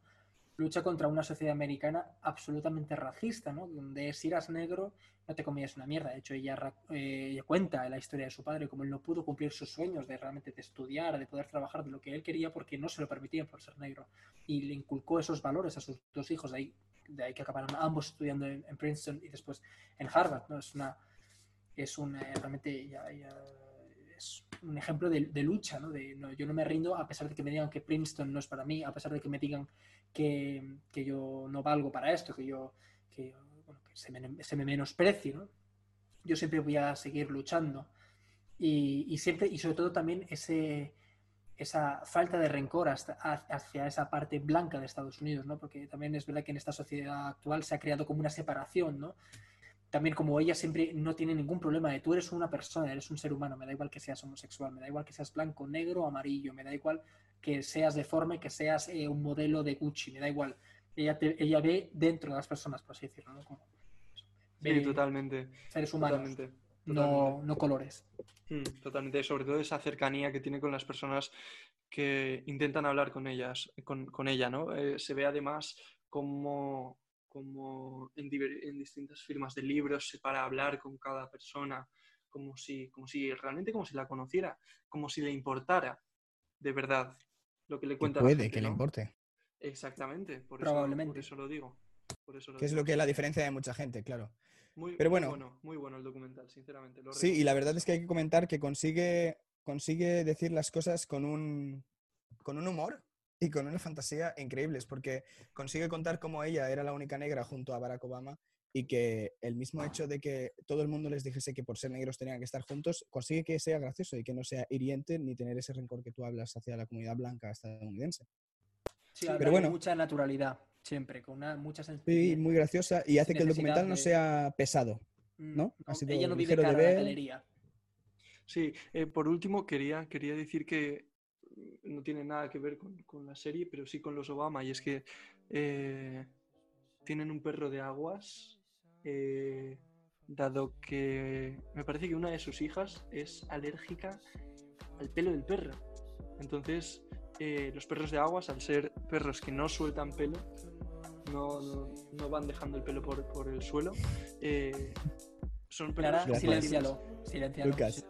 Lucha contra una sociedad americana absolutamente racista, ¿no? Donde si eras negro no te comías una mierda. De hecho, ella, eh, ella cuenta la historia de su padre, como él no pudo cumplir sus sueños de realmente de estudiar, de poder trabajar de lo que él quería porque no se lo permitían por ser negro. Y le inculcó esos valores a sus dos hijos, de ahí, de ahí que acabaron ambos estudiando en, Princeton y después en Harvard, ¿no? Es una, es un, eh, realmente ya es un ejemplo de, de lucha, ¿no? De, no, yo no me rindo a pesar de que me digan que Princeton no es para mí, a pesar de que me digan que, que yo no valgo para esto, que yo, que, bueno, que se, me, se me menosprecie, ¿no? Yo siempre voy a seguir luchando. Y, y siempre, y sobre todo también ese, esa falta de rencor hasta, hacia esa parte blanca de Estados Unidos, ¿no? Porque también es verdad que en esta sociedad actual se ha creado como una separación, ¿no? También como ella siempre no tiene ningún problema de tú eres una persona, eres un ser humano, me da igual que seas homosexual, me da igual que seas blanco, negro, amarillo, me da igual que seas deforme, que seas eh, un modelo de Gucci, me da igual. Ella, te- ella ve dentro de las personas, por así decirlo, ¿no? Como, Sí, totalmente. seres humanos, Totalmente. no, no colores. Mm, Totalmente, sobre todo esa cercanía que tiene con las personas que intentan hablar con ellas, con, con ella, ¿no? Eh, se ve además como, como en, en distintas firmas de libros se para a hablar con cada persona, como si, como si realmente como si la conociera, como si le importara de verdad lo que le Que cuenta la puede gente, que le importe. Exactamente, por eso, Probablemente. por eso lo digo. Por eso lo Que es lo que es la diferencia de mucha gente, claro. Muy, Pero muy bueno. bueno, muy bueno el documental, sinceramente. lo Sí, y la verdad es que hay que comentar que consigue, consigue decir las cosas con un, con un humor y con una fantasía increíbles, porque consigue contar cómo ella era la única negra junto a Barack Obama y que el mismo hecho de que todo el mundo les dijese que por ser negros tenían que estar juntos, consigue que sea gracioso y que no sea hiriente ni tener ese rencor que tú hablas hacia la comunidad blanca estadounidense. Sí, Pero bueno. mucha naturalidad, siempre, con una, mucha Sí, sencillez. muy graciosa y hace que el documental no de- sea pesado, Mm, ¿no? Ha sido ella no vive de cara a la ver. galería. Sí, eh, por último quería, quería decir que no tiene nada que ver con, con la serie, pero sí con los Obama, y es que eh, tienen un perro de aguas, eh, dado que me parece que una de sus hijas es alérgica al pelo del perro. Entonces, eh, los perros de aguas, al ser perros que no sueltan pelo, no, no- no van dejando el pelo por, por el suelo, eh, son perros Clara, Gracias. siléncialo. Siléncialo. Lucas.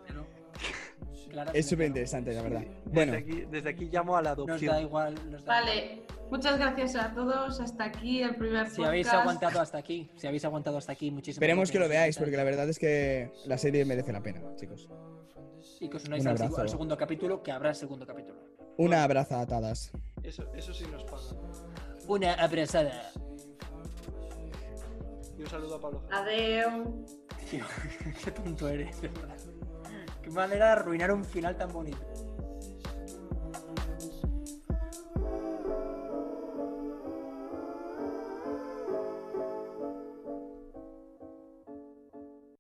Es súper interesante, la verdad. Desde Bueno, aquí, desde aquí llamo a la Nos adopción. da igual. nos da Vale, muchas gracias a todos. Hasta aquí el primer Si habéis podcast. aguantado hasta aquí, si habéis aguantado hasta aquí, muchísimas esperemos que lo veáis, porque la verdad es que la serie merece la pena, chicos. Y que os unáis Un al, segundo capítulo, que habrá el segundo capítulo. Una abraza atadas. Eso, eso sí nos paga. Una abrazada. Y un saludo a Pablo. Adeu. Tío, qué tonto eres, de verdad. Qué manera de arruinar un final tan bonito.